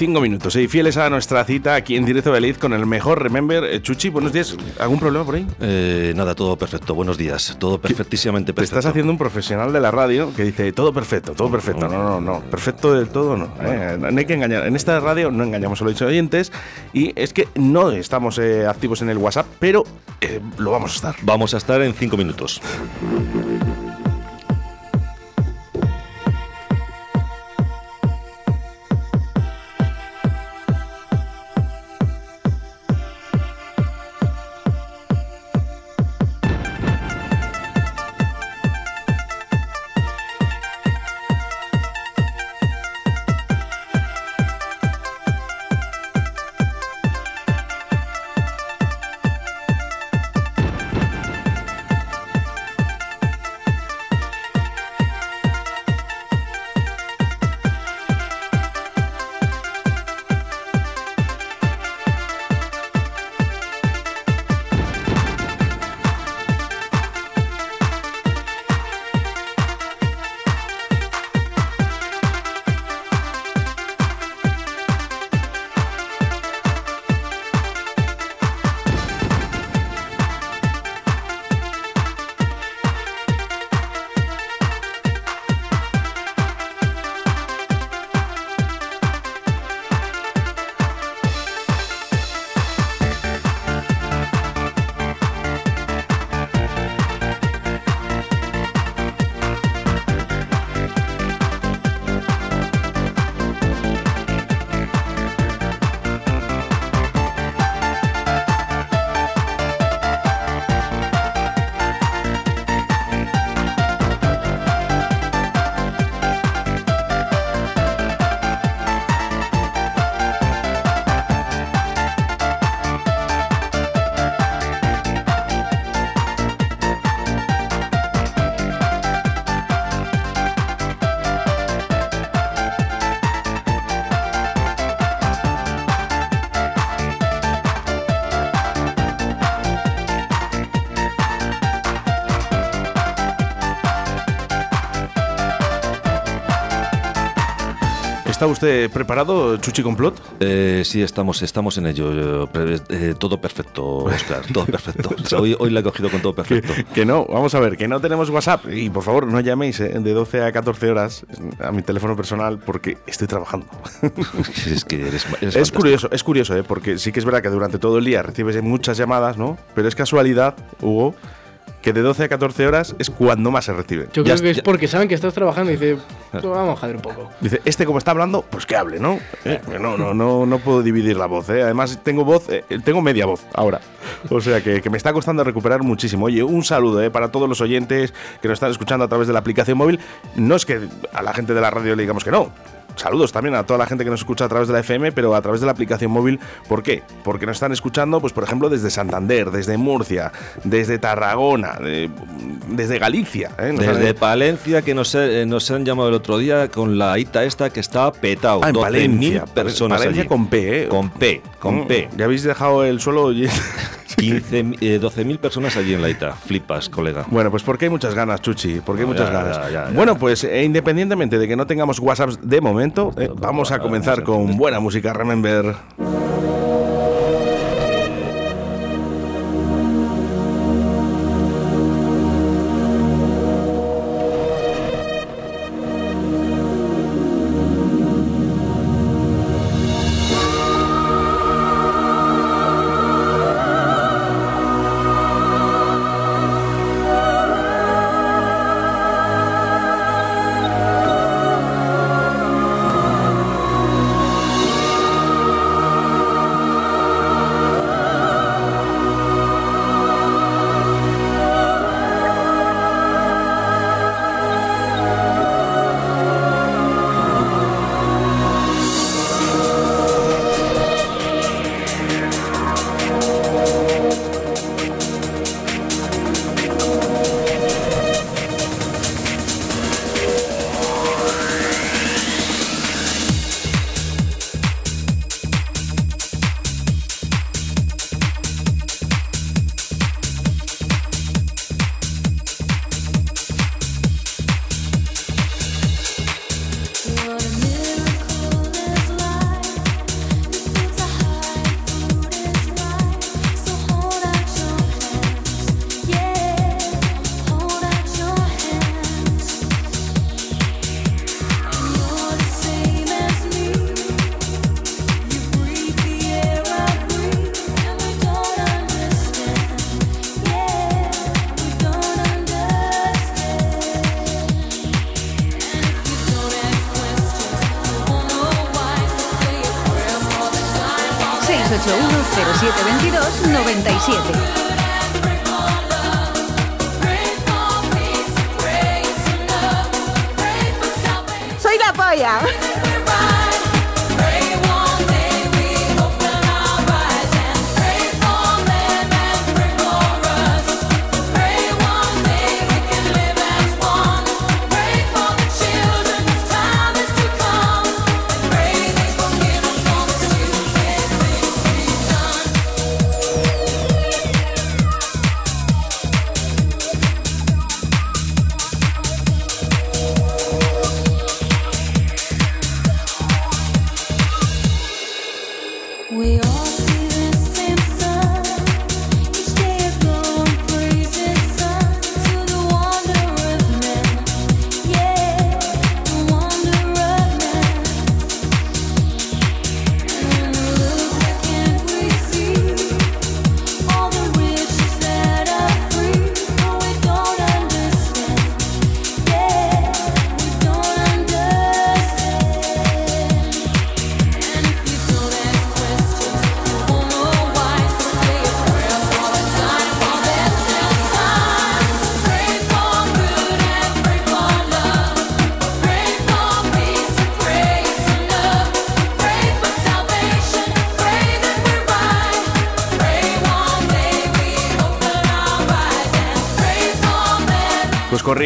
Cinco minutos, ¿eh? fieles a nuestra cita aquí en Directo Valladolid con el mejor Remember. Eh, Chuchi, buenos días. ¿Algún problema por ahí? Eh, nada, todo perfecto. Buenos días. Todo perfectísimamente Te perfecto. estás haciendo un profesional de la radio que dice todo perfecto, todo perfecto. No, no, no. Perfecto del todo no. Eh, no hay que engañar. En esta radio no engañamos a los oyentes y es que no estamos eh, activos en el WhatsApp, pero eh, lo vamos a estar. Vamos a estar en cinco minutos. ¿Está usted preparado, Chuchi Complot? Eh, sí, estamos, estamos en ello. Eh, todo perfecto, Oscar. Todo perfecto. O sea, hoy, hoy la he cogido con todo perfecto. Que no, vamos a ver, que no tenemos WhatsApp. Y por favor, no llaméis eh, de 12 a 14 horas a mi teléfono personal porque estoy trabajando. es que eres, eres Es curioso, es curioso, ¿eh? porque sí que es verdad que durante todo el día recibes muchas llamadas, ¿no? Pero es casualidad, Hugo, que de 12 a 14 horas es cuando más se recibe. Yo Ya creo que es- porque saben que estás trabajando y dice, "Pues vamos a joder un poco. Dice, este como está hablando, pues que hable, ¿no? Eh, no, no, no, no puedo dividir la voz, ¿eh? Además, tengo voz, eh, tengo media voz ahora. O sea que, que me está costando recuperar muchísimo. Oye, un saludo, ¿eh? Para todos los oyentes que nos están escuchando a través de la aplicación móvil. No es que a la gente de la radio le digamos que no. Saludos también a toda la gente que nos escucha a través de la FM, pero a través de la aplicación móvil. ¿Por qué? Porque nos están escuchando, pues por ejemplo, desde Santander, desde Murcia, desde Tarragona, desde Galicia. ¿eh? Desde Palencia, que nos, eh, nos, han llamado el otro día con la ITA esta que está petado. Ah, Palencia. personas Palencia con P, ¿eh? Con P, con mm, P. Ya habéis dejado el suelo... 15, 12.000 personas allí en la ITA. Flipas, colega. Bueno, pues porque hay muchas ganas, Chuchi. Porque hay muchas ganas. bueno, pues independientemente de que no tengamos WhatsApp de momento, vamos a comenzar con buena música, Remember.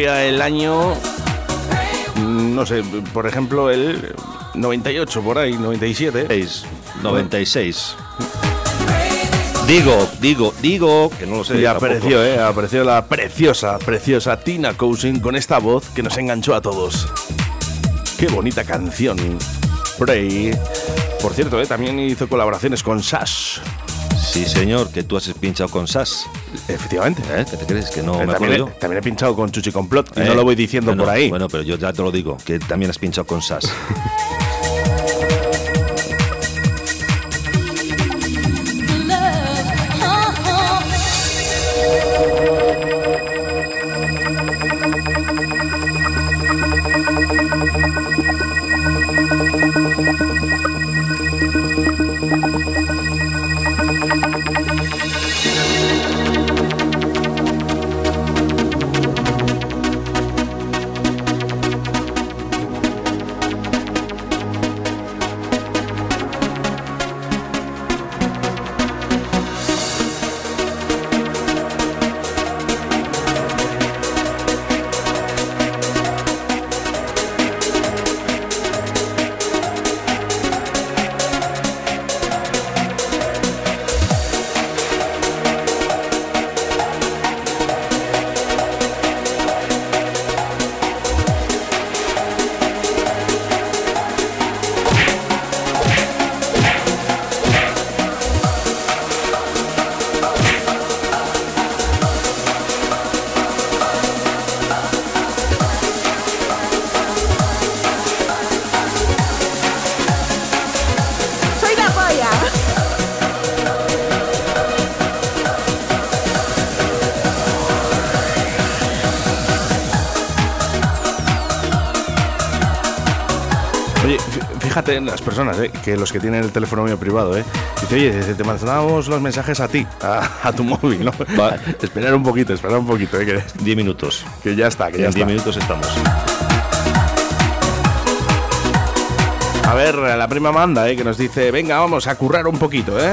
El año, no sé, por ejemplo, el 98, por ahí, 97. 96. Digo, digo, digo, que no lo sé. Y apareció, eh, apareció la preciosa, preciosa Tina Cousin con esta voz que nos enganchó a todos. Qué bonita canción. Pray. Por cierto, eh, también hizo colaboraciones con Sash. Sí, señor, que tú has pinchado con Sash. Efectivamente. ¿Eh? ¿Qué te crees? Que no eh, me también, también he pinchado con Chuchi Complot y no eh, lo voy diciendo por ahí. Bueno, pero yo ya te lo digo, que también has pinchado con Sass. las personas, ¿eh? que los que tienen el teléfono mío privado, ¿eh? Dice, oye, te mandamos los mensajes a ti, a, tu móvil, ¿no? Va. esperar un poquito, esperar un poquito, ¿eh? Que, diez minutos. Que ya está, que ya en está. diez minutos estamos. A ver, la prima manda, ¿eh? que nos dice, venga, vamos a currar un poquito, ¿eh?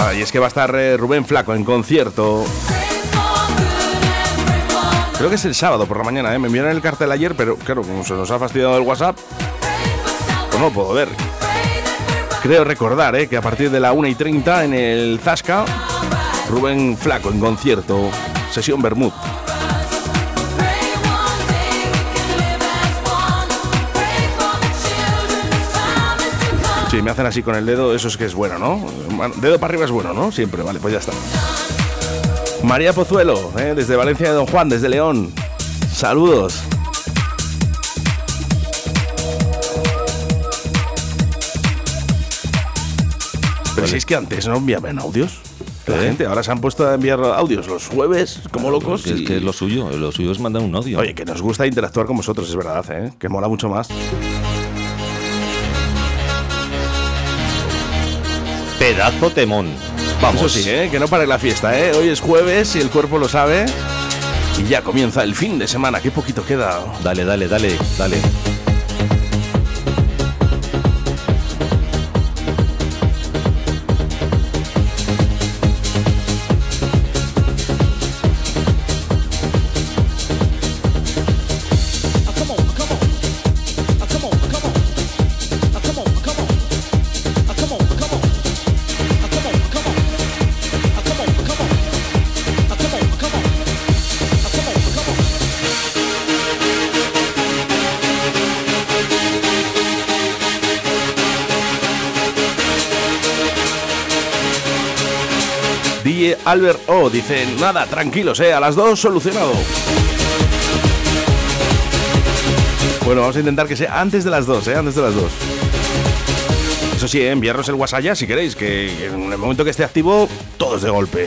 Ah, y es que va a estar eh, Rubén Flaco en concierto. Creo que es el sábado por la mañana, ¿eh? Me enviaron el cartel ayer, pero claro, como se nos ha fastidiado el WhatsApp, pues no lo puedo ver. Creo recordar, ¿eh? Que a partir de la 1 y 30 en el Zasca, Rubén Flaco en concierto, sesión Bermud. Si me hacen así con el dedo, eso es que es bueno, ¿no? Dedo para arriba es bueno, ¿no? Siempre, vale, pues ya está. María Pozuelo, ¿eh? desde Valencia de Don Juan, desde León. Saludos. Pero si es que antes no enviaban audios. La ¿Eh? gente ahora se han puesto a enviar audios los jueves como locos. Es y- que es lo suyo, lo suyo es mandar un audio. Oye, que nos gusta interactuar con vosotros, es verdad, ¿eh? Que mola mucho más. Pedazo temón. Vamos. Eso sí, ¿eh? que no pare la fiesta, ¿eh? Hoy es jueves y el cuerpo lo sabe. Y ya comienza el fin de semana, qué poquito queda. Dale, dale, dale, dale. Albert O dice, nada, tranquilos, ¿eh? A las dos solucionado. Bueno, vamos a intentar que sea antes de las dos, ¿eh? Antes de las dos. Eso sí, ¿eh? enviarnos el WhatsApp si queréis, que que en el momento que esté activo, todos de golpe.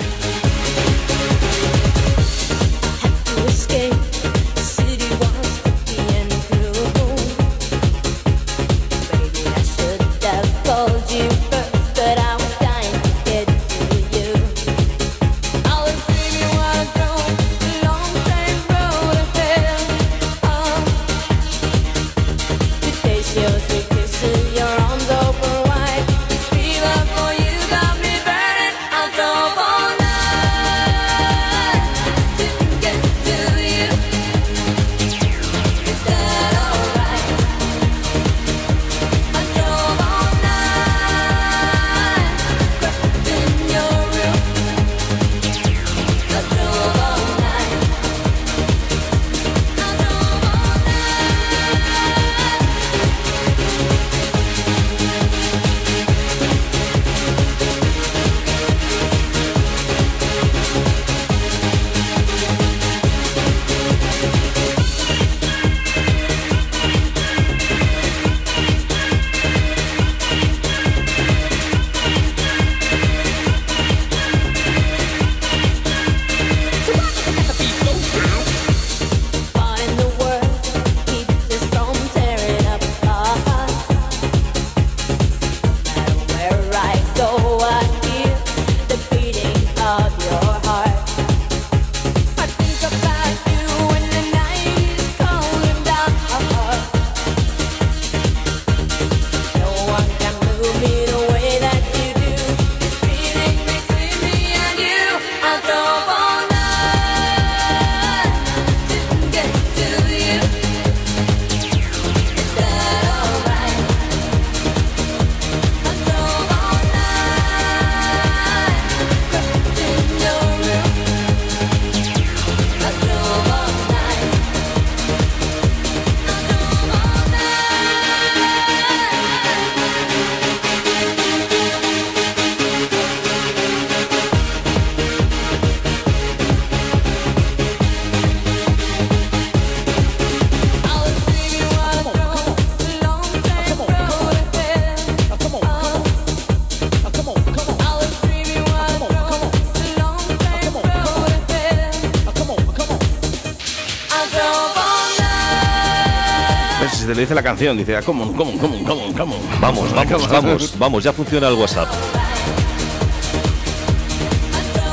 Lo dice la canción. Dice, ah, come on, come on, come on, come on, come on. Vamos, vamos, vamos, vamos, ya funciona el WhatsApp.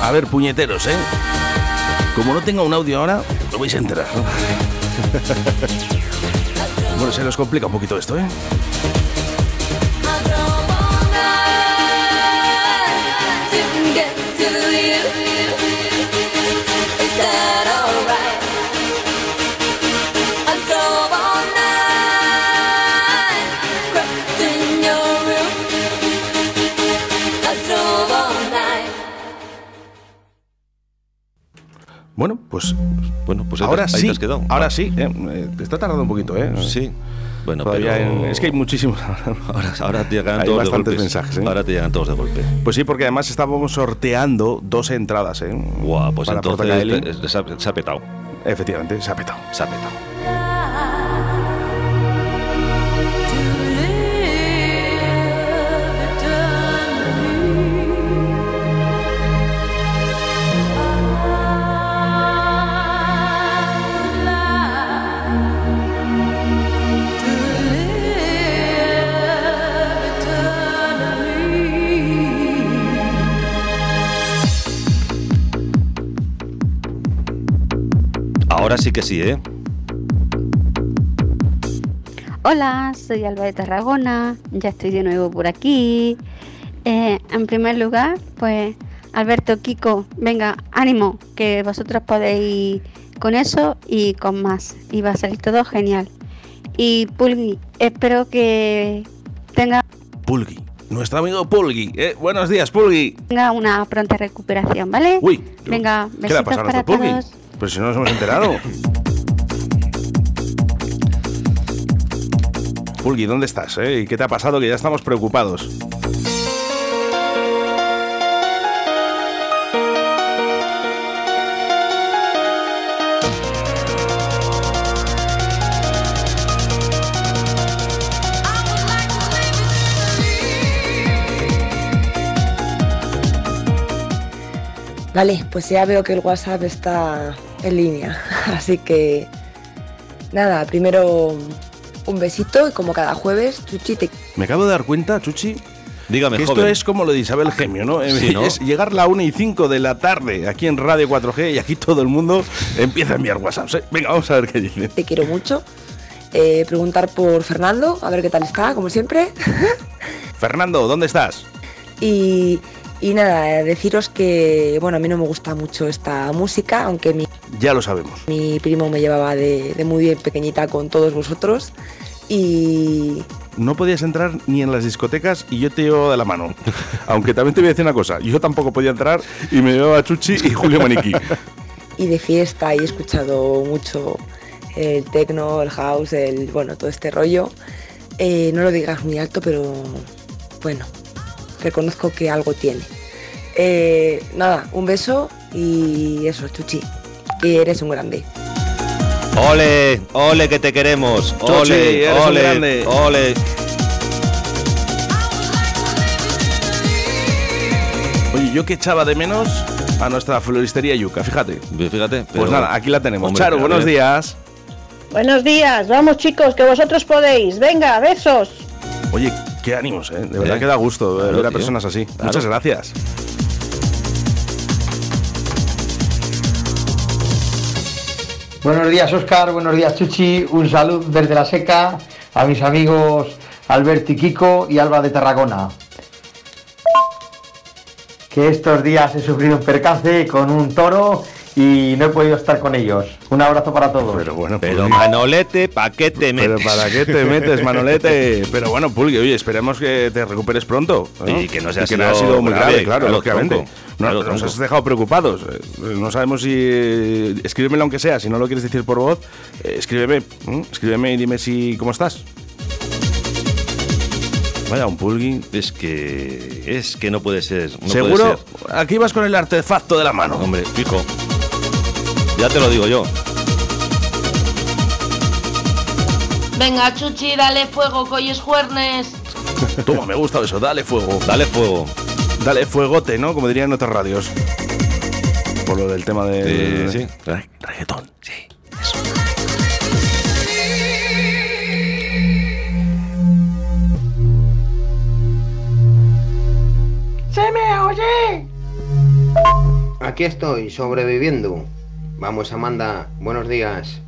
A ver, puñeteros, ¿eh? Como no tenga un audio ahora, lo vais a enterar. ¿no? bueno, se nos complica un poquito esto, ¿eh? Pues ahí ahora te- ahí sí. te has quedado. Ahora sí. ¿eh? Eh, te está tardando un poquito, ¿eh? Sí. Bueno, Todavía pero... en- Es que hay muchísimos. Ahora, ahora te llegan Hay todos de bastantes golpe. mensajes, ¿eh? Ahora te llegan todos de golpe. Pues sí, porque además estábamos sorteando dos entradas, ¿eh? Guau, pues Para entonces se, ha, se ha petado. Efectivamente, se ha petado. Se ha petado. Que sí, ¿eh? Hola, soy Alba de Tarragona, ya estoy de nuevo por aquí. Eh, en primer lugar, pues Alberto, Kiko, venga, ánimo, que vosotros podéis con eso y con más. Y va a salir todo genial. Y Pulgi, espero que tenga, Pulgui. Nuestro amigo Pulgui. ¿eh? Buenos días, Pulgui. tenga una pronta recuperación, ¿vale? Uy. Venga, ¿Qué le ha besitos pasado a para todos. Pues si no nos hemos enterado. Pulgui, ¿dónde estás? eh? ¿Y qué te ha pasado? Que ya estamos preocupados. Vale, pues ya veo que el WhatsApp está en línea. Así que nada, primero un besito y como cada jueves, Chuchi te Me acabo de dar cuenta, Chuchi, Dígame, que esto joven. es como lo de Isabel Gemio, ¿no? Sí, ¿no? Es llegar la 1 y 5 de la tarde aquí en Radio 4G y aquí todo el mundo empieza a enviar WhatsApps. ¿eh? Venga, vamos a ver qué dicen. te quiero mucho. Eh, preguntar por Fernando, a ver qué tal está, como siempre. Fernando, ¿dónde estás? Y, y nada, deciros que, bueno, a mí no me gusta mucho esta música, aunque mi, Ya lo sabemos. mi primo me llevaba de, de muy bien pequeñita con todos vosotros. Y No podías entrar ni en las discotecas y yo te llevaba de la mano. Aunque también te voy a decir una cosa, yo tampoco podía entrar y me llevaba Chuchi y Julio Maniquí. y de fiesta y he escuchado mucho el techno, el house, el bueno, todo este rollo. Eh, no lo digas muy alto, pero bueno, reconozco que algo tiene. Eh, nada, un beso y eso, Chuchi, que eres un grande. Ole, ole que te queremos. Chuchi, Ole, eres un ole, grande. ole. Oye, yo que echaba de menos a nuestra floristería Yuca, fíjate. Fíjate. Pues nada, aquí la tenemos. Hombre, Charo, a buenos días. Buenos días, vamos chicos, que vosotros podéis. Venga, besos. Oye, qué ánimos, ¿eh? De verdad Eh, que da gusto claro, ver a personas así. Claro. Muchas gracias. Buenos días, Oscar. Buenos días, Chuchi. Un saludo desde la seca a mis amigos Alberto y Kiko y Alba de Tarragona. Que estos días he sufrido un percance con un toro y no he podido estar con ellos. Un abrazo para todos. Pero bueno, Pero Manolete, ¿pa' qué te pero metes? ¿para qué te metes, Manolete? Pero bueno, Pulgui, oye, esperemos que te recuperes pronto. ¿no? Y que no sea que no sido haya sido muy grave, grave, claro, claro, lógicamente. tronco, No, claro, nos has dejado preocupados. Eh, No sabemos si. eh, escríbemelo aunque sea, si no lo quieres decir por voz, eh, escríbeme. Escríbeme y dime si cómo estás. Vaya, un Pulgui. Es que. Es que no puede ser. no puede Seguro, ser. aquí vas con el artefacto de la mano. Hombre, fijo. Ya te lo digo yo. Venga, Chuchi, dale fuego, que hoy. Toma, me gusta eso, dale fuego. Dale fuego. Dale fuegote, ¿no? Como dirían otras radios. Por lo del tema de. Sí, sí. Reggaetón, sí. Eso. ¡Se me oye! Aquí estoy, sobreviviendo. Vamos, Amanda, buenos días.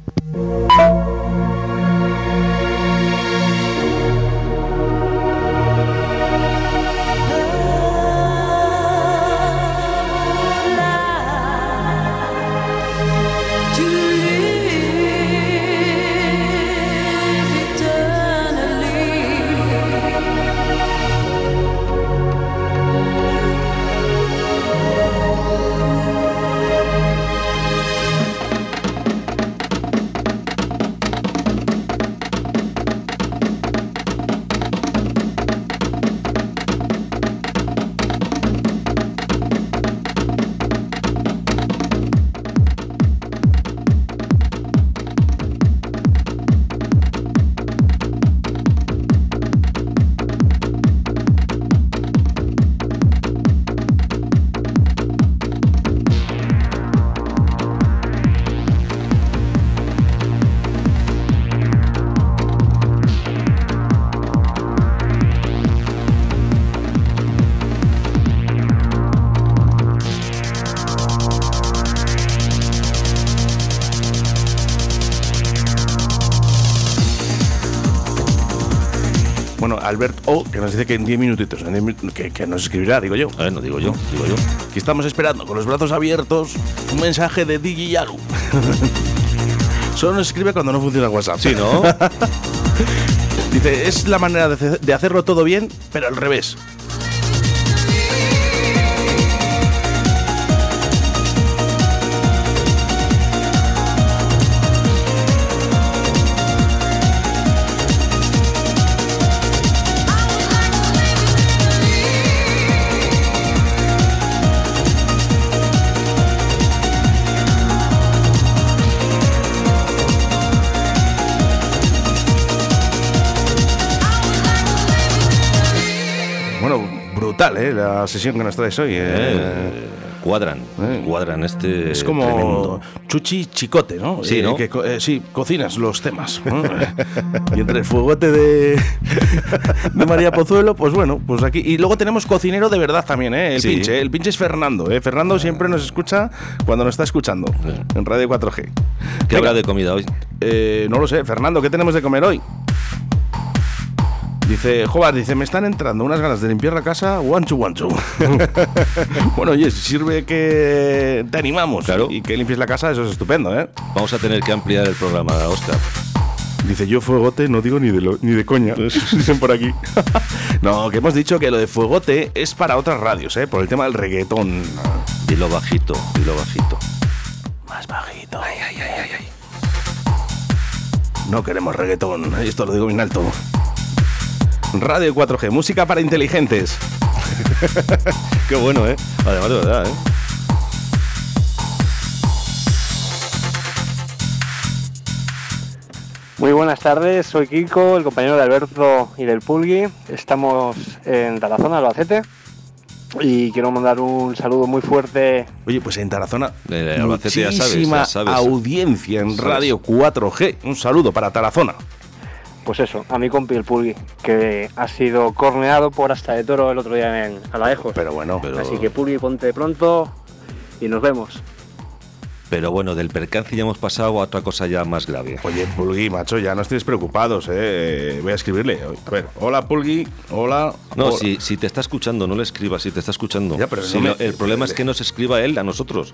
Dice que en 10 minutitos, en 10 minu- que, que nos escribirá, digo yo. no digo yo, digo yo. Aquí estamos esperando, con los brazos abiertos, un mensaje de Digi Yalu. Solo nos escribe cuando no funciona WhatsApp. Sí, ¿no? dice, es la manera de hacerlo todo bien, pero al revés. Brutal, ¿eh? La sesión que nos traes hoy. Eh, cuadran, cuadran este. Es como tremendo. Chuchi Chicote, ¿no? Sí, Eh, ¿no? que eh, sí, cocinas los temas. ¿no? y entre el fuegote de, de María Pozuelo, pues bueno, pues aquí. Y luego tenemos cocinero de verdad también, ¿eh? El Sí. pinche. El pinche es Fernando, ¿eh? Fernando siempre nos escucha cuando nos está escuchando en Radio 4G. ¿Qué habrá de comida hoy? Eh, no lo sé. Fernando, ¿qué tenemos de comer hoy? Dice, Jobar, dice, me están entrando unas ganas de limpiar la casa, guanchu guanchu. bueno, oye, si sirve que te animamos y que limpies la casa, eso es estupendo, ¿eh? Vamos a tener que ampliar el programa, Oscar. Dice, yo fuegote no digo ni de, lo- ni de coña, dicen por aquí. no, que hemos dicho que lo de fuegote es para otras radios, ¿eh? Por el tema del reggaetón. Dilo bajito, dilo bajito. Más bajito. Ay, ay, ay, ay, ay. No queremos reggaetón, esto lo digo bien alto. Radio 4G, música para inteligentes. Qué bueno, ¿eh? Además de verdad, ¿eh? Muy buenas tardes, soy Kiko, el compañero de Alberto y del Pulgui. Estamos en Tarazona, Albacete. Y quiero mandar un saludo muy fuerte. Oye, pues en Tarazona, Eh, Albacete ya sabes, muchísima ya sabes. audiencia en. Radio 4G. Un saludo para Tarazona. Pues eso, a mi compi el Pulgui, que ha sido corneado por hasta de toro el otro día en Alajos. Pero bueno, Así que Pulgui, ponte pronto y nos vemos. Pero bueno, del percance ya hemos pasado a otra cosa ya más grave. Oye, Pulgui, macho, ya no estéis preocupados, ¿eh? Voy a escribirle. A ver, hola Pulgui, hola. No, hola. si, si te está escuchando, no le escribas, si te está escuchando. Ya, pero Si no me- no- el problema es que nos escriba él a nosotros.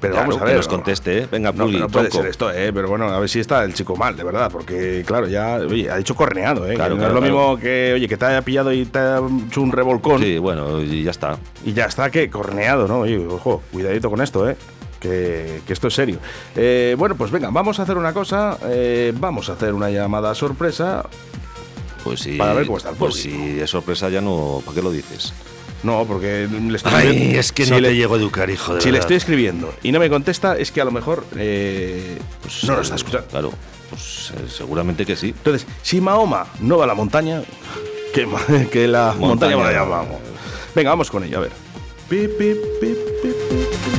Pero Claro, vamos a que ver. nos conteste, ¿eh? Venga, No, Pulgui, no puede ser esto, ¿eh? Pero bueno, a ver si está el chico mal, de verdad, porque claro, ya oye, ha dicho corneado, ¿eh? Claro, Que no es lo mismo que, oye, que te haya pillado y te haya hecho un revolcón. Sí, bueno, y ya está. Y ya está, que corneado, ¿no? Oye, ojo, cuidadito con esto, ¿eh? Que, que esto es serio. Eh, bueno, pues venga, vamos a hacer una cosa. eh, vamos a hacer una llamada sorpresa. Pues sí. Para ver cómo está el Pues Pulgui. si es sorpresa, ya no. ¿Para qué lo dices? No, porque le estoy Ay, es que si no le- te llego a educar, hijo de Si le estoy escribiendo y no me contesta, es que a lo mejor eh, no lo está escuchando. Claro, pues eh, seguramente que sí. Entonces, si Mahoma no va a la montaña, que, que la montaña, Montaña. va allá, vamos. Venga, vamos con ella, a ver. Pi, pi, pi, pi, pi, pi.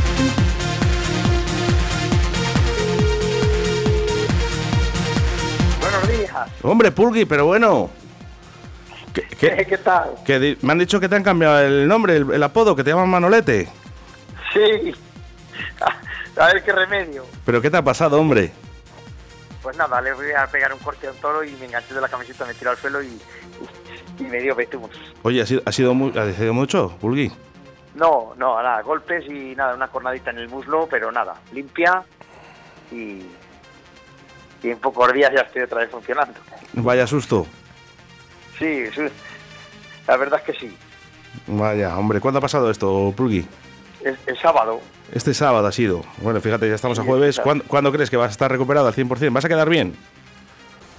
Buenos días. Hombre, Pulgui, pero bueno. ¿Qué, qué- ¿Qué tal? que me han dicho que te han cambiado el nombre, el, el apodo, que te llaman Manolete. Sí. A ver qué remedio. ¿Pero qué te ha pasado, hombre? Pues nada, le voy a pegar un corte a un toro y me enganché de la camiseta, me tiró al suelo y, y me dio. Oye, ¿ha sido, ha sido, mu- ha sido mucho, Pulgui? No, no, nada, golpes y nada, una cornadita en el muslo, pero nada, limpia y, y en pocos días ya estoy otra vez funcionando. Vaya susto. Sí, sí, la verdad es que sí. Vaya, hombre, ¿cuándo ha pasado esto, Pulgui? Es, el sábado, Este sábado ha sido. Bueno, fíjate, ya estamos a jueves. ¿Cuándo, cuándo crees que vas a estar recuperado al 100%? ¿Vas a quedar bien?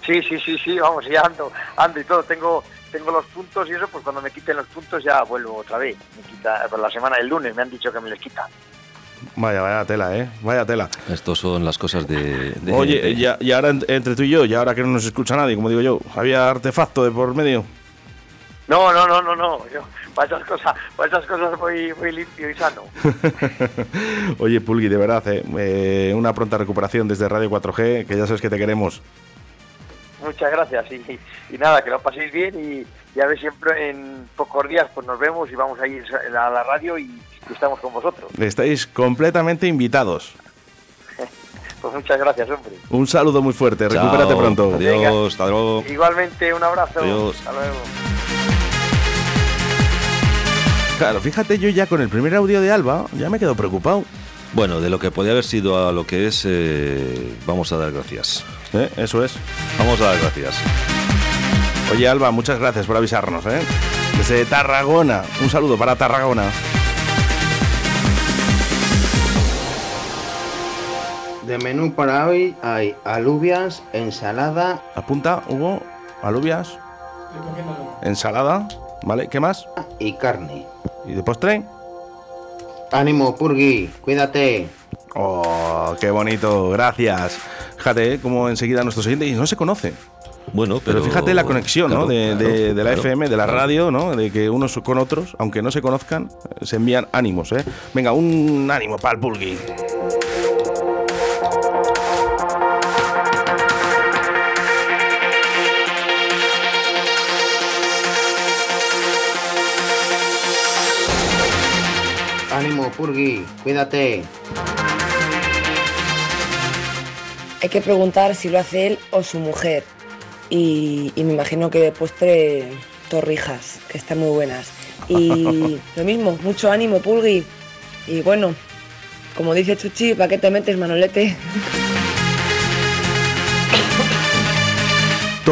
sí, sí, sí, sí, vamos, ya ando, ando y todo, tengo tengo los puntos y eso, pues cuando me quiten los puntos ya vuelvo otra vez. Me quita, por la semana del lunes me han dicho que me les quitan. Vaya, vaya tela, ¿eh? Vaya tela. Estos son las cosas de. de- Oye, de- ya- y ahora ent- entre tú y yo, y ahora que no nos escucha nadie, como digo yo, ¿había artefacto de por medio? No, no, no, no, no, yo para esas cosas, para esas cosas voy, voy limpio y sano. Oye, Pulgui, de verdad, ¿eh? Eh, una pronta recuperación desde Radio 4G, que ya sabes que te queremos. Muchas gracias y, y nada, que lo paséis bien y ya ves siempre en pocos días pues nos vemos y vamos a ir a la radio y, y estamos con vosotros. Estáis completamente invitados. Pues muchas gracias, hombre. Un saludo muy fuerte, Chao, recupérate pronto. Adiós, hasta luego. Igualmente, un abrazo. Adiós. Hasta luego. Claro, fíjate, yo ya con el primer audio de Alba ya me quedo preocupado. Bueno, de lo que podía haber sido a lo que es, eh, vamos a dar gracias. ¿Eh? Eso es. Vamos a dar gracias. Oye, Alba, muchas gracias por avisarnos, ¿eh? Desde Tarragona. Un saludo para Tarragona. De menú para hoy hay alubias, ensalada Apunta, Hugo, alubias, ensalada, ¿vale? ¿Qué más? y carne. ¿Y de postre? Ánimo, Purgi, cuídate. Oh, qué bonito, gracias. Fíjate, ¿eh? como enseguida nuestros oyentes y no se conocen. Bueno, Pero, pero. fíjate la conexión, ¿no? De, claro, de- de la claro, FM, de la claro. radio, ¿no? De que unos con otros, aunque no se conozcan, se envían ánimos, ¿eh? Venga, un ánimo para el Pulgui. Ánimo, Purgi, cuídate. Hay que preguntar si lo hace él o su mujer. Y, y me imagino que de postre torrijas, que están muy buenas. Y lo mismo, mucho ánimo, Pulgui. Y bueno, como dice Chuchi, ¿para qué te metes, Manolete?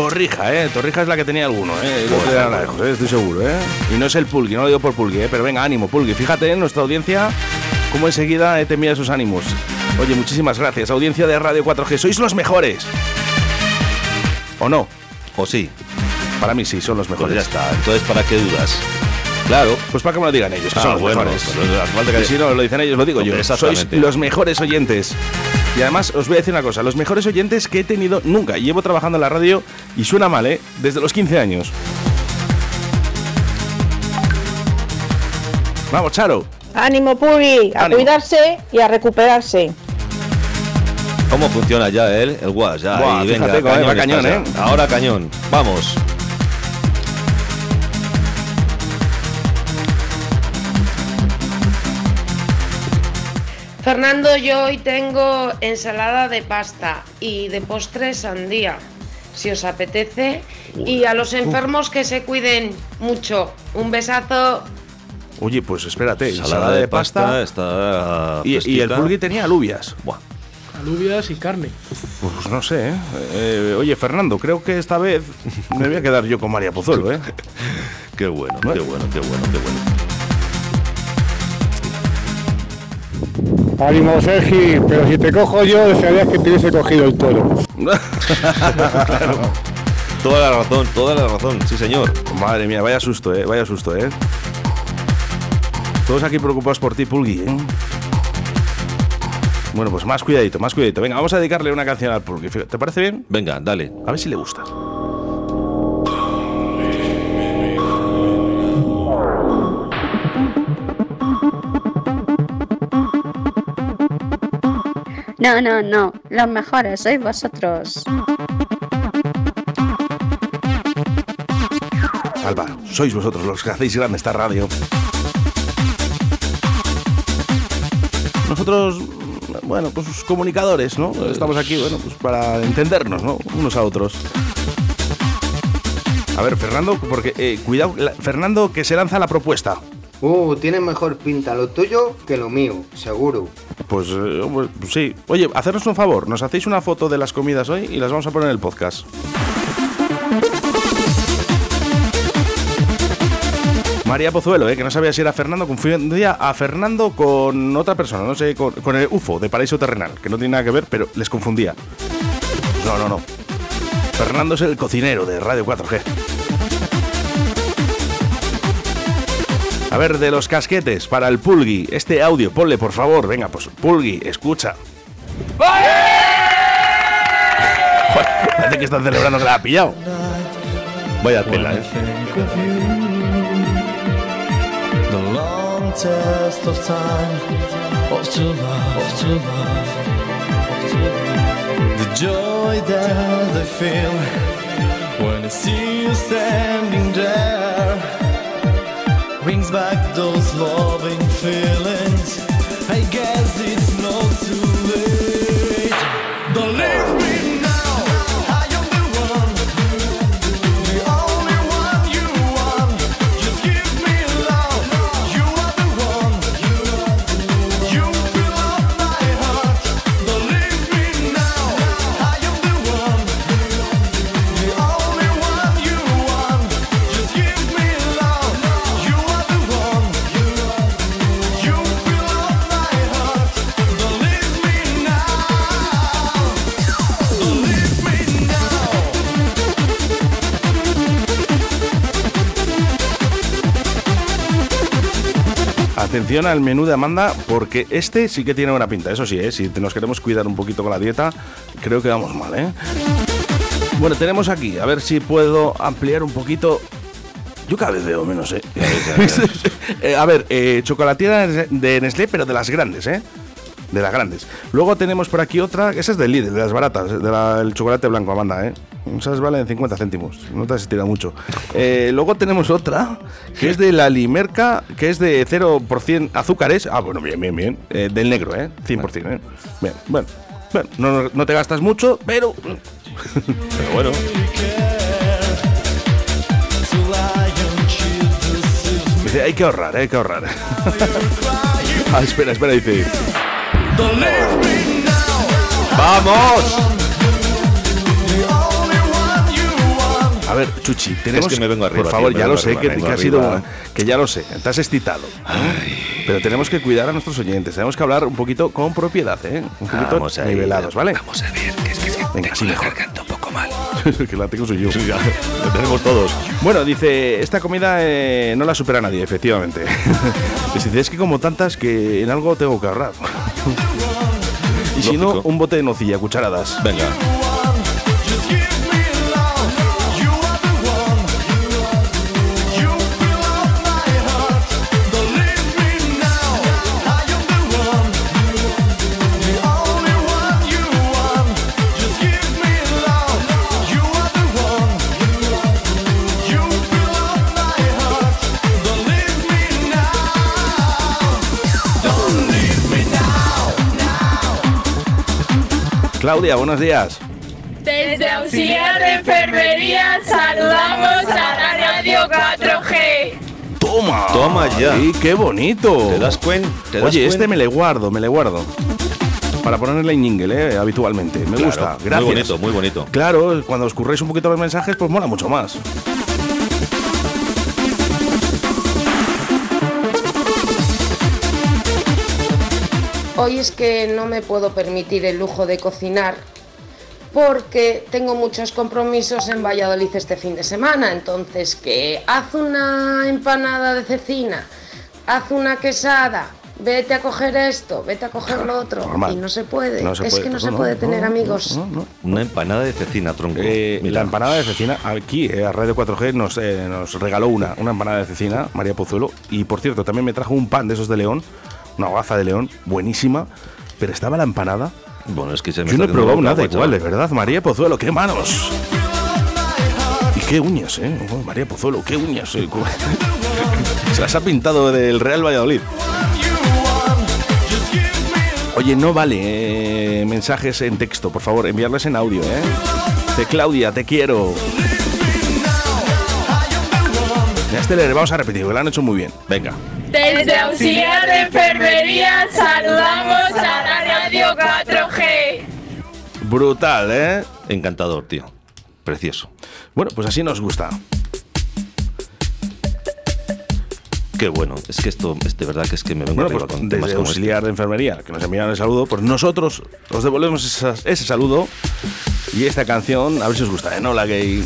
Torrija, ¿eh? Torrija es la que tenía alguno, ¿eh? Otro era Naranjo, ¿eh? Estoy seguro, ¿eh? Y no es el Pulgui, no lo digo por Pulgui, ¿eh? Pero venga, ánimo, Pulgui. Fíjate en nuestra audiencia cómo enseguida te envía esos ánimos. Oye, muchísimas gracias, audiencia de Radio 4G. Sois los mejores. ¿O no? O sí. Para mí sí, son los Pues mejores. ya está. Entonces, ¿para qué dudas? Claro. Pues para que me lo digan ellos, que Ah, son los bueno, mejores. pues si no lo dicen ellos, lo digo yo. Sois los mejores oyentes. Y además os voy a decir una cosa, los mejores oyentes que he tenido nunca. Llevo trabajando en la radio y suena mal, ¿eh? Desde los 15 años. Vamos, Charo. Ánimo, Puri, a Ánimo. cuidarse y a recuperarse. ¿Cómo funciona ya él? El guas, ya. Buah, y venga, fíjate cómo va cañón, ¿eh? Ahora cañón. Vamos. Fernando, yo hoy tengo ensalada de pasta y de postre sandía, si os apetece. Y a los enfermos que se cuiden mucho. Un besazo. Oye, pues espérate, Ensalada de pasta está y, y el pulgui tenía alubias. Buah. Alubias y carne. Pues no sé, ¿eh? Eh, Oye, Fernando, creo que esta vez me voy a quedar yo con María Pozuelo, ¿eh? Qué bueno, qué bueno, qué bueno, qué bueno. Ánimo, Sergi, pero si te cojo yo, desearías que te hubiese cogido el toro. Claro. Toda la razón, toda la razón, sí señor. Madre mía, vaya susto, eh, vaya susto, eh. Todos aquí preocupados por ti, Pulgui, ¿eh? Bueno, pues más cuidadito, más cuidadito. Venga, vamos a dedicarle una canción al Pulgui. ¿Te parece bien? Venga, dale. A ver si le gusta. No, no, no. Los mejores sois vosotros. Alba, sois vosotros los que hacéis grande esta radio. nosotros, bueno, pues comunicadores, ¿no? Estamos aquí, bueno, pues para entendernos, ¿no? Unos a otros. A ver, Fernando, porque, eh, cuidado, Fernando que se lanza la propuesta. Uh, tiene mejor pinta lo tuyo que lo mío, seguro. Pues, eh, pues, sí. Oye, hacernos un favor, nos hacéis una foto de las comidas hoy y las vamos a poner en el podcast. María Pozuelo, eh, que no sabía si era Fernando, confundía a Fernando con otra persona, no sé, con, con el UFO de Paraíso Terrenal, que no tiene nada que ver, pero les confundía. No, no, no. Fernando es el cocinero de Radio 4G. A ver, de los casquetes para el Pulgui, este audio, ponle por favor, venga, pues Pulgui, escucha. Joder, Parece que están celebrando que la ha pillado. Vaya tela, eh. Joy that I feel when I see you standing there brings back those loving feelings. Atención al menú de Amanda, porque este sí que tiene buena pinta. Eso sí, ¿eh? si nos queremos cuidar un poquito con la dieta, creo que vamos mal, ¿eh? Bueno, tenemos aquí, a ver si puedo ampliar un poquito. Yo cada vez veo menos, ¿eh? Eh, a ver, eh, chocolatiera de Nestlé, pero de las grandes, ¿eh? De las grandes. Luego tenemos por aquí otra, esa es del Lidl, de las baratas, del chocolate blanco, Amanda, ¿eh? Esas valen 50 céntimos, no te has estirado mucho. Eh, luego tenemos otra, que es de la Limerca, que es de 0% azúcares. Ah, bueno, bien, bien, bien. Eh, del negro, ¿eh? 100%, ¿eh? Bien, bueno. Bueno, no, no te gastas mucho, pero... pero bueno. Dice, hay que ahorrar, hay que ahorrar. ah, espera, espera, dice... ¡Vamos! A ver, Chuchi, tenemos que me vengo arriba, Por favor, tío, ya lo sé arriba, que, que ha sido que ya lo sé, te has excitado. Pero tenemos que cuidar a nuestros oyentes, tenemos que hablar un poquito con propiedad, ¿eh? Un poquito Vamos a ir, nivelados, ¿vale? Vamos a ver, que es que, es que Venga, así mejor. un poco mal. que la tengo soy yo. Lo tenemos todos. Bueno, dice, esta comida eh, no la supera nadie, efectivamente. dice, es que como tantas que en algo tengo que ahorrar. Y si no, un bote de nocilla, cucharadas. Venga. Claudia, buenos días. Desde auxiliar de enfermería saludamos a la radio 4G. Toma. Toma ya. Sí, qué bonito. ¿Te das cuen- te das Oye, este me le guardo, me le guardo. Para ponerle en jingle, eh, habitualmente. Me Claro, gusta. Gracias. Muy bonito, muy bonito. Claro, cuando os curréis un poquito los mensajes, pues mola mucho más. Hoy es que no me puedo permitir el lujo de cocinar porque tengo muchos compromisos en Valladolid este fin de semana. Entonces, que haz una empanada de cecina, haz una quesada, vete a coger esto, vete a coger lo otro. normal. Y no se puede. No se es puede, que no, no, se puede no, tener no, amigos. no, no. Una empanada de cecina, tronco. Eh, la empanada de cecina, aquí, eh, a Radio 4G, nos, eh, nos regaló una, una empanada de cecina, María Pozuelo. Y por cierto, también me trajo un pan de esos de León, una hogaza de León, buenísima. Pero estaba la empanada. Bueno, es que se me Yo no he probado nada igual, de chaval. verdad. María Pozuelo, qué manos. Y qué uñas, ¿eh? Oh, María Pozuelo, qué uñas. eh. Se las ha pintado del Real Valladolid. Oye, no vale eh, mensajes en texto, por favor, enviarles en audio, ¿eh? Dice Claudia, te quiero. Ya este le vamos a repetir, que lo han hecho muy bien. Venga. Desde auxiliar de enfermería saludamos a la radio 4G. Brutal, ¿eh? Encantador, tío. Precioso. Bueno, pues así nos gusta. Qué bueno. Es que esto, es de verdad que es que me vengo Bueno, pues con temas desde como auxiliar de enfermería, que nos envían el saludo, pues nosotros os devolvemos esas- ese saludo y esta canción, a ver si os gusta, ¿eh? No la gay.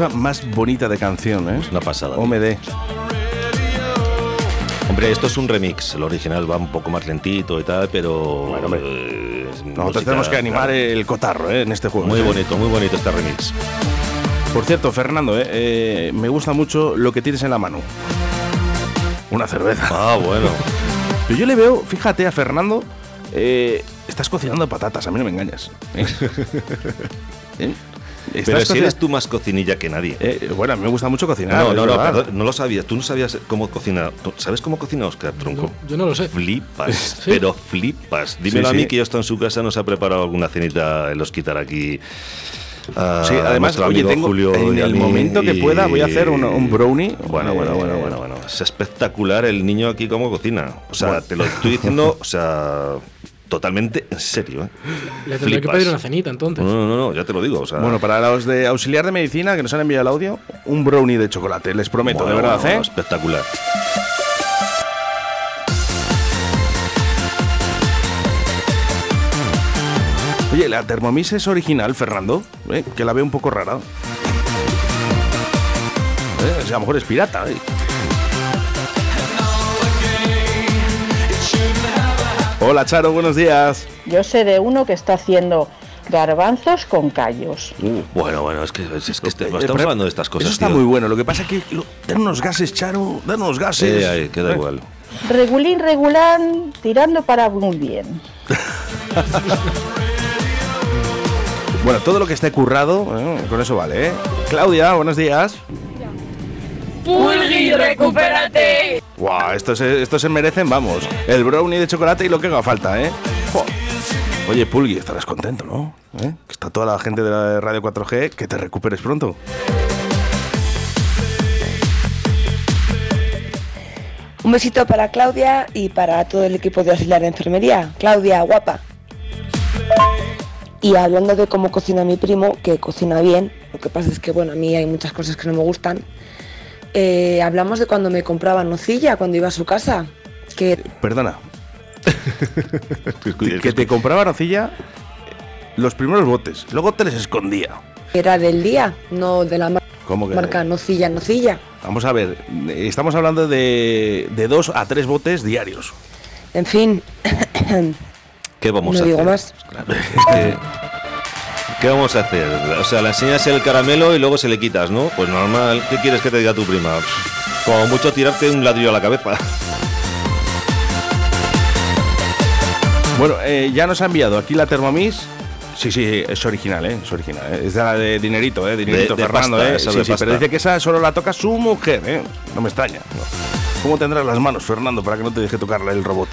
Cosa más bonita de canción, ¿eh? Una pasada. OMD. Hombre, esto es un remix. El original va un poco más lentito y tal, pero. Bueno, hombre. eh, es Nosotros música, tenemos que animar claro. el cotarro, ¿eh? En este juego. Muy ¿eh? bonito, muy bonito este remix. Por cierto, Fernando, ¿eh? Me gusta mucho lo que tienes en la mano. Una cerveza. Ah, bueno. Pero yo le veo, fíjate, a Fernando, estás cocinando patatas, a mí no me engañas. ¿eh? ¿Eh? Pero si eres tú más cocinilla que nadie. Eh, bueno, a mí me gusta mucho cocinar. no, no, no, perdón, no lo sabías. Tú no sabías cómo cocina. ¿Tú ¿Sabes cómo cocina Oscar Tronco? Yo no lo sé. Flipas, Sí. pero flipas. Dímelo Sí, a mí sí. que yo estoy en su casa, nos ha preparado alguna cenita, los quitar aquí. a Sí, además, oye, tengo, Julio en el momento que pueda voy a hacer un, un brownie. Bueno, bueno, Eh, bueno, bueno, bueno. Es espectacular el niño aquí cómo cocina. O sea, Bueno. te lo estoy diciendo, o sea, totalmente en serio. ¿eh? Le tendré que pedir una cenita entonces. No, no, no, ya te lo digo. O sea, Bueno, para los de auxiliar de medicina que nos han enviado el audio, un brownie de chocolate, les prometo, bueno, de verdad, bueno, ¿eh? espectacular. Oye, la Thermomix es original, Fernando, ¿eh? que la veo un poco rara. Eh, o sea, a lo mejor es pirata. ¿eh? Hola, Charo, buenos días. Yo sé de uno que está haciendo garbanzos con callos. Bueno, bueno, es que, es que este- Eh, estamos hablando de estas cosas. Eso está tío. muy bueno. Lo que pasa es que lo- dan unos gases, Charo, dan unos gases. Sí, ahí, queda Eh, igual. Regulín, regulán, tirando para muy bien. Bueno, todo lo que esté currado, eh, con eso vale, ¿eh? Claudia, buenos días. Pulgui, recupérate. Guau, estos, estos se merecen, vamos. El brownie de chocolate y lo que haga falta, ¿eh? Oye, Pulgui, estarás contento, ¿no? ¿Eh? Que está toda la gente de la Radio 4G, que te recuperes pronto. Un besito para Claudia y para todo el equipo de auxiliar de enfermería. Claudia, guapa. Y hablando de cómo cocina mi primo, que cocina bien, lo que pasa es que, bueno, a mí hay muchas cosas que no me gustan. Eh, hablamos de cuando me compraba nocilla, cuando iba a su casa. Que Perdona. que te compraba nocilla los primeros botes, luego te les escondía. era del día, no de la mar- ¿Cómo que? marca nocilla, nocilla. Vamos a ver, estamos hablando de, de dos a tres botes diarios. En fin, ¿Qué vamos no a digo hacer? más. Es que- ¿Qué vamos a hacer? O sea, le enseñas el caramelo y luego se le quitas, ¿no? Pues normal. ¿Qué quieres que te diga tu prima? Como mucho tirarte un ladrillo a la cabeza. Bueno, eh, ya nos ha enviado aquí la Thermomix. Sí, sí, es original, ¿eh? Es original. ¿eh? Es de la de dinerito, ¿eh? Dinerito De- de Fernando, pasta, ¿eh? Sí, sí, pero dice que esa solo la toca su mujer, ¿eh? No me extraña. ¿no? ¿Cómo tendrás las manos, Fernando, para que no te deje tocarle el robot?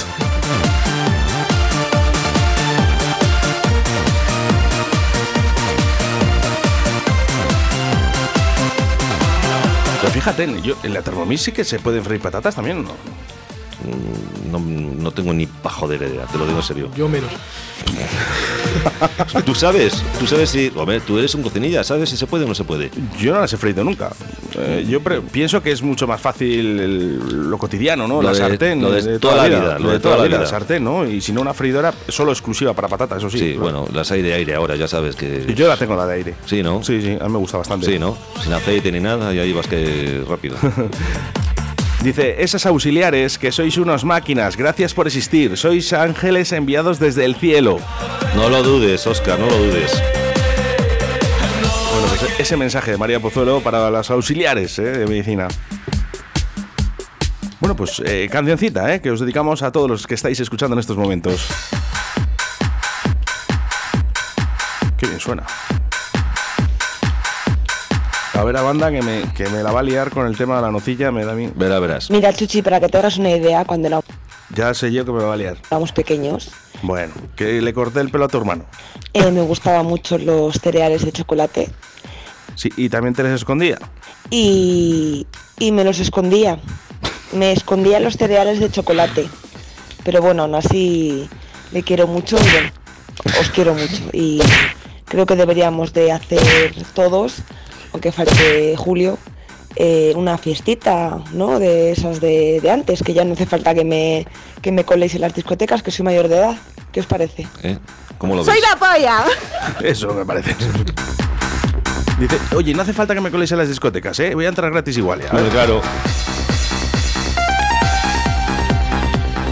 Fíjate, yo, en la Thermomix sí que se pueden freír patatas también, ¿no? Mm, No, no tengo ni pajodera idea, te lo digo en serio. Yo menos. ¿Tú sabes? ¿Tú sabes si... Hombre, tú eres un cocinilla, ¿sabes si se puede o no se puede? Yo no las he freído nunca. Eh, yo pre- pienso que es mucho más fácil el- lo cotidiano, ¿no? Lo la de- sartén. lo de toda la vida, Lo de toda la vida, la sartén, ¿no? Y si no, una freidora solo exclusiva para patatas, eso sí. Sí, bueno, las hay de aire ahora, ya sabes que... Y Yo la tengo la de aire. Sí, ¿no? Sí, sí, a mí me gusta bastante. Sí, ¿no? Sin aceite ni nada y ahí vas que rápido. Dice, esas auxiliares, que sois unos máquinas, gracias por existir, sois ángeles enviados desde el cielo. No lo dudes, Oscar, no lo dudes. Bueno, pues ese mensaje de María Pozuelo para las auxiliares ¿eh? de medicina. Bueno, pues eh, cancioncita, ¿eh? que os dedicamos a todos los que estáis escuchando en estos momentos. Qué bien suena. A ver a banda que me, que me la va a liar con el tema de la nocilla, me da a mí. Verá, verás. Mira, Chuchi, para que te hagas una idea, cuando éramos Ya sé yo que me va a liar. pequeños, Bueno, que le corté el pelo a tu hermano. eh, me gustaban mucho los cereales de chocolate Sí, y también te les escondía. y, y me los escondía. Me escondía los cereales de chocolate. Pero bueno, aún así le quiero mucho y bueno, os quiero mucho. Y creo que deberíamos de hacer todos, aunque falte Julio, eh, una fiestita, ¿no? De esas de, de antes, que ya no hace falta que me, que me coléis en las discotecas, que soy mayor de edad. ¿Qué os parece? ¿Eh? ¿Cómo lo ¡Soy ves? la polla! Eso me parece. Dice, oye, no hace falta que me coléis en las discotecas, ¿eh? Voy a entrar gratis igual. ya". Bueno, claro.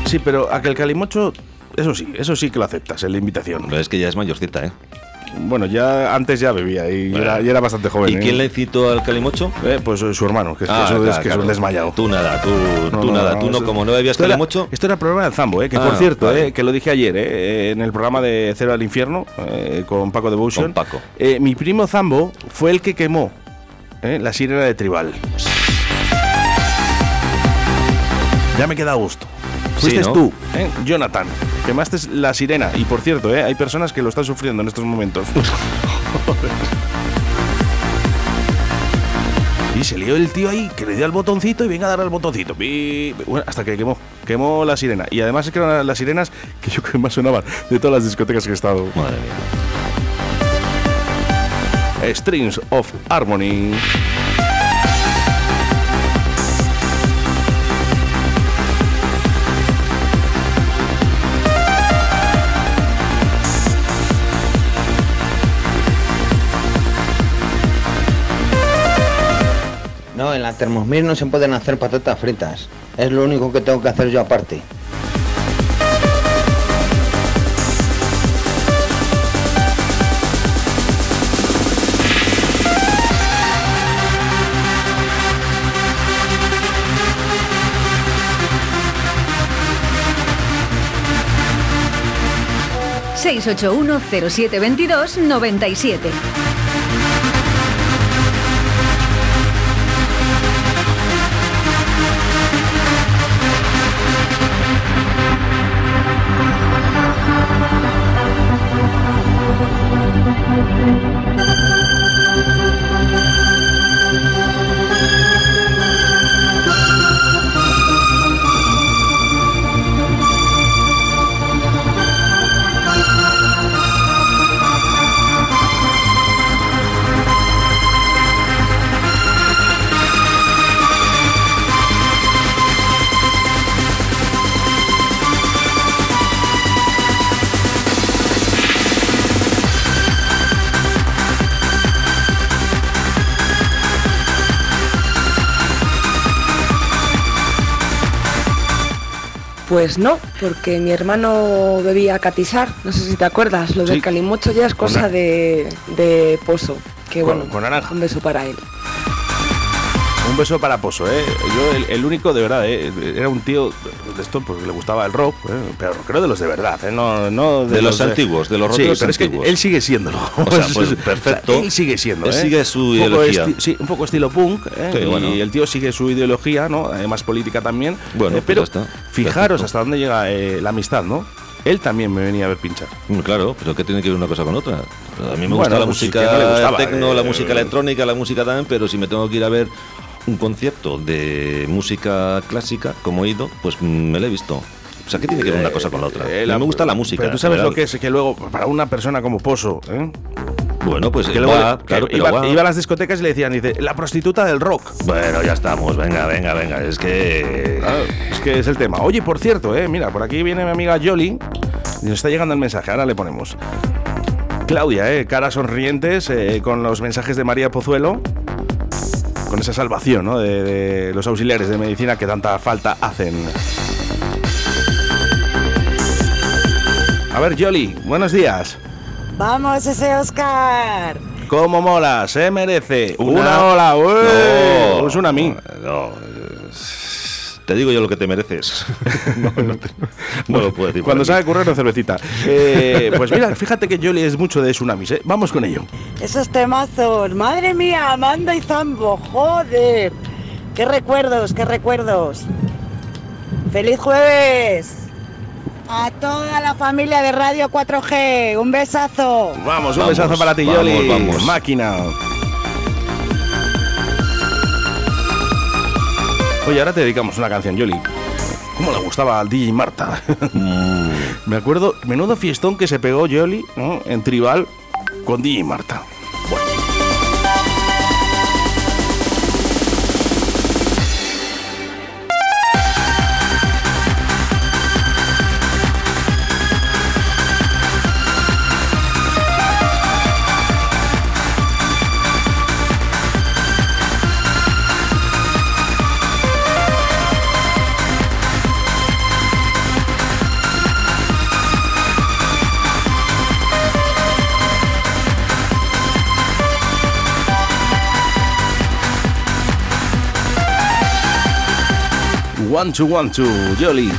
Sí, pero aquel calimocho, eso sí, eso sí que lo aceptas en la invitación. Es que ya es mayorcita, ¿eh? Bueno, ya antes ya bebía y, Bueno. era, y era bastante joven. ¿Y ¿eh? quién le incitó al calimocho? Eh, pues eh, su hermano, que es, que Ah, eso es, claro, que es un desmayado. Tú nada, tú, No, tú no, nada, no, tú no, eso- como no bebías esto era- calimocho. Esto era problema del Zambo, ¿eh? que Ah, por cierto, vale. eh, que lo dije ayer eh, en el programa de Cero al Infierno eh, con Paco Devotion. Con Paco. Eh, mi primo Zambo fue el que quemó eh, la sirena de Tribal. Ya me queda a gusto. Sí, Fuiste ¿no? tú, ¿eh? Jonathan. Quemaste la sirena. Y por cierto, ¿eh? hay personas que lo están sufriendo en estos momentos. y se lió el tío ahí, que le dio al botoncito y venga a dar al botoncito. Bueno, hasta que quemó. Quemó la sirena. Y además es que eran las sirenas que yo creo que más sonaban de todas las discotecas que he estado. Madre mía. Strings of Harmony. La Thermomix no se pueden hacer patatas fritas. Es lo único que tengo que hacer yo aparte. ...681 Pues no, porque mi hermano bebía catizar, no sé si te acuerdas, lo del Sí. calimocho ya es cosa de, de pozo, que Con- bueno, con naranja. un beso para él. Un beso para Pozo, ¿eh? Yo, el, el único, de verdad, ¿eh? Era un tío de esto porque le gustaba el rock, ¿eh? pero creo de los de verdad, ¿eh? No, no De los antiguos, de los Sí, es que él sigue siéndolo. O sea, pues, perfecto. él sigue siendo, Él sigue su Un poco ideología. sí, un poco estilo punk. Sí, y bueno. el tío sigue su ideología, ¿no? Además política también. Bueno, pues pero está. fijaros Perfecto. hasta dónde llega la amistad, ¿no? Él también me venía a ver pinchar. Mm, Claro, pero ¿qué tiene que ver una cosa con otra? A mí me Bueno, gusta la pues música no gustaba, tecno, eh, la música electrónica, la música también, pero si me tengo que ir a ver un concierto de música clásica, como he ido, pues mm, me lo he visto. O sea, ¿qué tiene que ver una cosa con la otra? Eh, la- me gusta la música. Pero tú sabes lo que es que luego, para una persona como Pozo, ¿eh? Bueno, pues que luego va, que claro, pero iba, va. iba a las discotecas y le decían, dice, la prostituta del rock. Bueno, ya estamos, venga, venga, venga. Es que. Claro, es que es el tema. Oye, por cierto, eh, mira, por aquí viene mi amiga Yoli y nos está llegando el mensaje. Ahora le ponemos. Claudia, eh, caras sonrientes eh, con los mensajes de María Pozuelo, con esa salvación ¿no? de, de los auxiliares de medicina que tanta falta hacen. A ver, Yoli, buenos días. Vamos, ese Oscar. ¿Cómo mola? Se merece una, Una- ola. No. Un tsunami. No, te digo yo lo que te mereces. no, no te- no lo puedo decir. Cuando sabe correr una cervecita. Eh, pues mira, fíjate que Yoli es mucho de tsunamis, ¿eh? Vamos con ello. Esos temazos. Madre mía, Amanda y Zambo. Joder. Qué recuerdos, qué recuerdos. Feliz jueves. A toda la familia de Radio 4G. Un besazo. Vamos, un Vamos, besazo para ti, vamos, Yoli. vamos. Máquina. Oye, ahora te dedicamos una canción, Yoli. ¿Cómo le gustaba al DJ Marta? Mm. Me acuerdo, menudo fiestón que se pegó Yoli ¿no? en Tribal con DJ Marta. One, two, one, two, Yoli.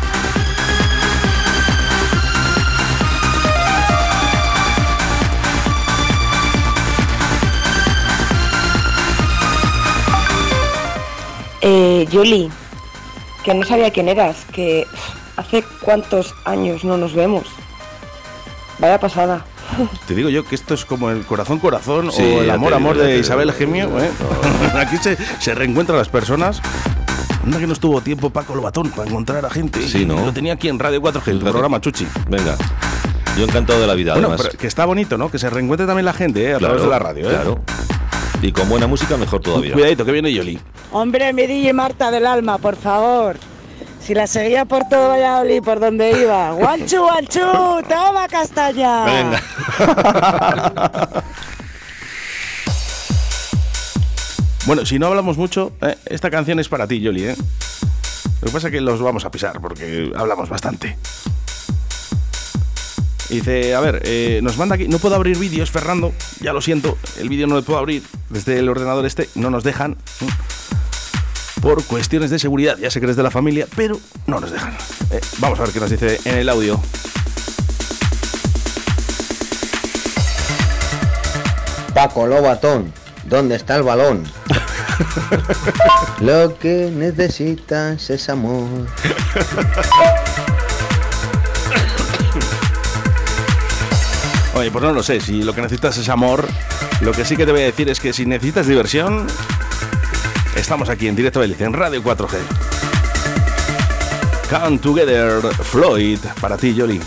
Eh, Yoli, que no sabía quién eras, que hace cuántos años no nos vemos. Vaya pasada. Te digo yo que esto es como el corazón corazón Sí, o el amor amor de. Isabel Gemio. ¿eh? Aquí se, se reencuentran las personas. Anda que no estuvo tiempo Paco Lobatón para encontrar a gente. Sí, ¿no? Lo tenía aquí en Radio 4G, el programa Chuchi. Venga. Yo encantado de la vida, Bueno, además. pero que está bonito, ¿no? Que se reencuentre también la gente, ¿eh? A Claro, través de la radio, ¿eh? Claro. Y con buena música, mejor todavía. Cuidadito, que viene Yoli. Hombre, mi DJ Marta del alma, por favor. Si la seguía por todo Valladolid, por donde iba. Guanchu, guanchu, toma castaña. Venga. Bueno, si no hablamos mucho, eh, esta canción es para ti, Yoli, ¿eh? Lo que pasa es que los vamos a pisar porque hablamos bastante. Dice, a ver, eh, nos manda aquí, no puedo abrir vídeos, Fernando, ya lo siento, el vídeo no lo puedo abrir desde el ordenador este, no nos dejan. ¿eh? Por cuestiones de seguridad, ya sé que eres de la familia, pero no nos dejan. Vamos a ver qué nos dice en el audio. Paco Lobatón, ¿dónde está el balón? Lo que necesitas es amor. Oye, pues no lo sé, si lo que necesitas es amor, lo que sí que te voy a decir es que si necesitas diversión, estamos aquí en directo Belice, en Radio 4G. Come Together, Floyd, para ti, Yoli.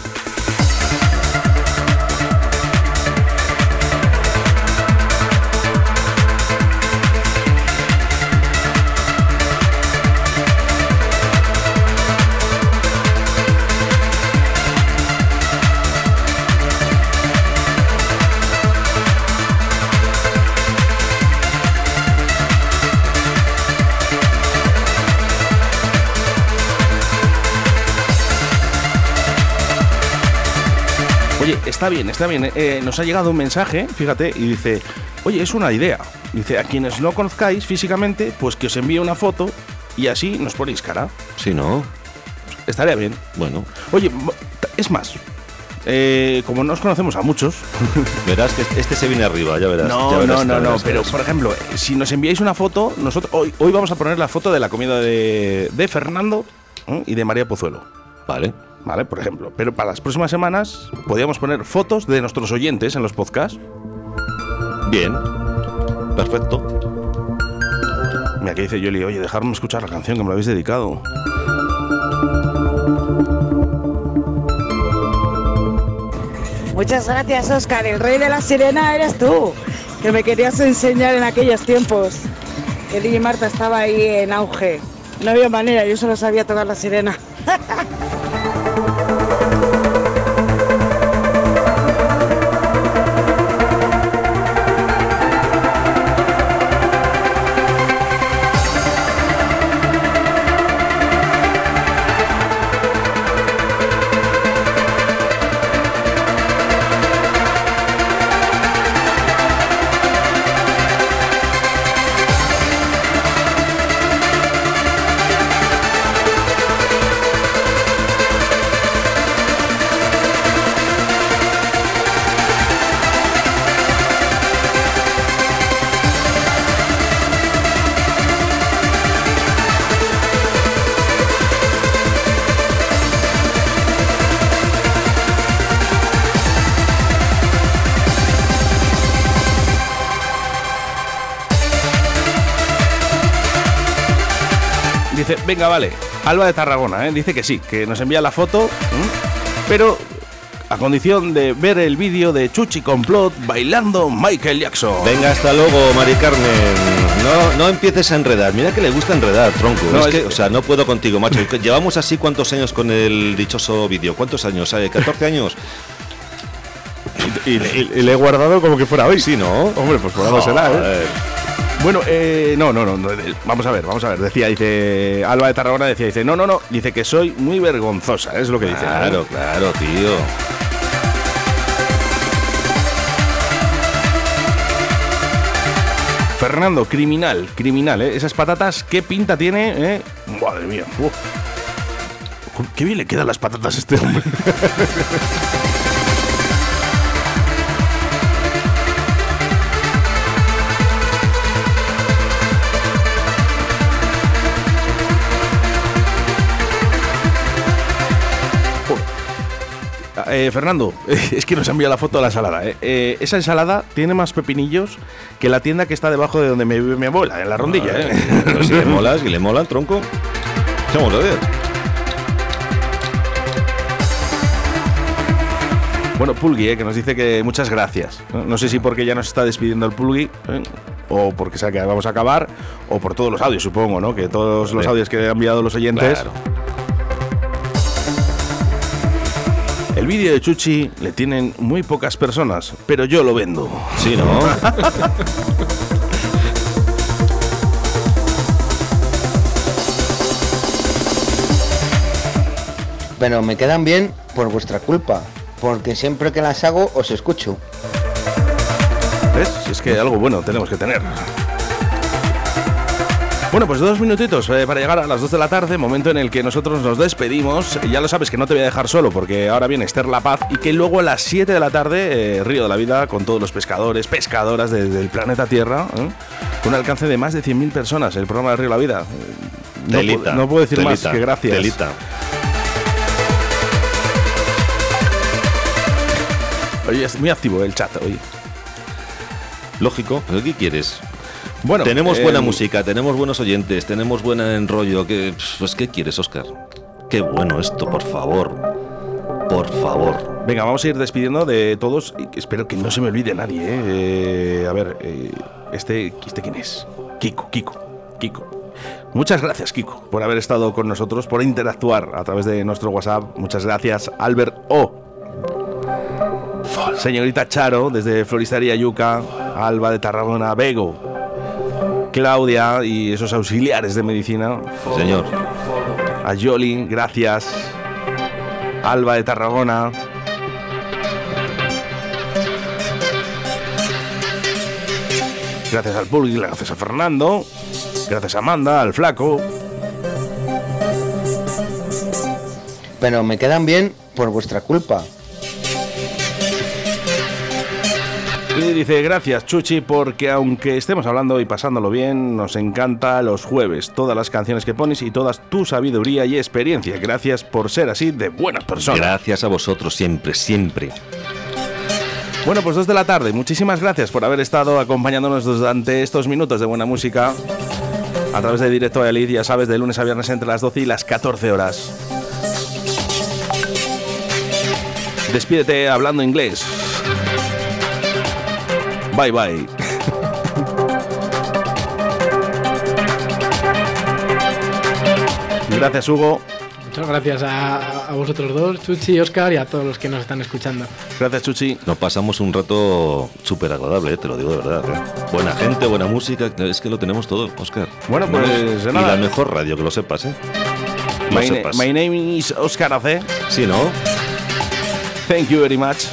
Está bien, está bien. eh, nos ha llegado un mensaje, fíjate, y dice, oye, es una idea. Dice, a quienes no conozcáis físicamente, pues que os envíe una foto y así nos ponéis cara. Sí, ¿no? Estaría bien. Bueno. Oye, es más, eh, como nos conocemos a muchos, Verás que este se viene arriba, ya verás. No, ya verás, no, no, no. verás, Pero, por ejemplo, eh, si nos enviáis una foto, nosotros hoy, hoy vamos a poner la foto de la comida de, de Fernando ¿eh? y de María Pozuelo. Vale. Vale, por ejemplo. Pero para las próximas semanas podríamos poner fotos de nuestros oyentes en los podcasts. Bien. Perfecto. Mira, que dice Yoli, oye, dejarme escuchar la canción que me habéis dedicado. Muchas gracias, Oscar. El rey de la sirena eres tú, que me querías enseñar en aquellos tiempos. Que DJ Marta estaba ahí en auge. No había manera, yo solo sabía tocar la sirena. venga, vale. Alba de Tarragona, ¿eh? dice que sí, que nos envía la foto, ¿m? pero a condición de ver el vídeo de Chuchi Complot bailando Michael Jackson. Venga, hasta luego, Mari Carmen. No, no empieces a enredar. Mira que le gusta enredar, tronco. No, es es- que, o sea, no puedo contigo, macho. Llevamos así cuántos años con el dichoso vídeo. ¿Cuántos años? Eh, ¿14 años? Y, y- y le he guardado como que fuera hoy. Sí, ¿no? Hombre, pues por algo será, ¿eh? Bueno, eh, no, no, no, no, Vamos a ver, vamos a ver. Decía, dice. Alba de Tarragona decía, dice, no, no, no. Dice que soy muy vergonzosa, es lo que dice. Claro, claro, tío. Fernando, criminal, criminal, ¿eh? Esas patatas, ¿qué pinta tiene? eh? Madre mía. uf. Qué bien le quedan las patatas a este hombre. Eh, Fernando, es que nos ha enviado la foto de la ensalada. ¿eh? Eh, esa ensalada tiene más pepinillos que la tienda que está debajo de donde me vive mi abuela, en la rondilla. si le mola, si le mola, tronco. ¿Qué vamos a ver? Bueno, Pulgui, eh, que nos dice que muchas gracias. No, sé si porque ya nos está despidiendo el Pulgui, eh, o porque vamos a acabar, o por todos los audios, supongo, ¿no? Que todos los audios que han enviado los oyentes. Claro. El vídeo de Chuchi le tienen muy pocas personas, pero yo lo vendo. Sí, ¿no? Pero me quedan bien por vuestra culpa, porque siempre que las hago os escucho. ¿Ves? Si es que algo bueno tenemos que tener. Bueno, pues dos minutitos eh, para llegar a las 2 de la tarde, momento en el que nosotros nos despedimos. Ya lo sabes que no te voy a dejar solo porque ahora viene Esther La Paz y que luego a las 7 de la tarde, eh, Río de la Vida, con todos los pescadores, pescadoras de- del planeta Tierra, ¿eh? con un alcance de más de 100.000 personas, el programa de Río de la Vida. No, Telita, no puedo decir más que gracias. telita. Oye, es muy activo el chat hoy. Lógico, ¿pero qué quieres? Bueno, tenemos eh, buena música, tenemos buenos oyentes, tenemos buen enrollo. Que, pues, ¿Qué quieres, Oscar? Qué bueno esto, por favor. Por favor. Venga, vamos a ir despidiendo de todos. espero que no se me olvide nadie. ¿eh? Eh, a ver, eh, este, ¿este quién es? Kiko, Kiko, Kiko. Muchas gracias, Kiko, por haber estado con nosotros, por interactuar a través de nuestro WhatsApp. Muchas gracias, Albert O. Señorita Charo, desde Floristería Yuca, Alba de Tarragona, Bego, Claudia y esos auxiliares de medicina. Señor. A Yoli, gracias. Alba de Tarragona. Gracias al público, gracias a Fernando, gracias a Amanda, al flaco. Pero me quedan bien por vuestra culpa. Y dice, gracias Chuchi, porque aunque estemos hablando y pasándolo bien, nos encanta los jueves, todas las canciones que pones y toda tu sabiduría y experiencia. Gracias por ser así de buenas personas. Gracias a vosotros siempre, siempre. Bueno, pues dos de la tarde. Muchísimas gracias por haber estado acompañándonos durante estos minutos de buena música a través de Directo a Elite, ya sabes, de lunes a viernes entre las 12 y las 14 horas. Despídete hablando inglés. Bye bye. Gracias, Hugo. Muchas gracias a, a vosotros dos, Chuchi y Oscar, y a todos los que nos están escuchando. Gracias, Chuchi. Nos pasamos un rato súper agradable, eh, te lo digo de verdad. eh. Buena gente, buena música, es que lo tenemos todo, Oscar. Bueno, pues, y la mejor radio, que lo sepas, ¿eh? Lo My, na- sepas. my name is Oscar AC. Sí, ¿no? Thank you very much.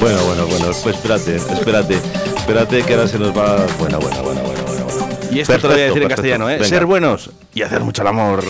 Bueno, bueno, bueno, pues espérate, espérate. Espérate que ahora se nos va. Bueno, bueno, bueno, bueno, bueno. Y esto te lo voy a decir en Perfecto, castellano, ¿eh? venga. Ser buenos y hacer mucho el amor.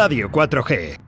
Radio 4G.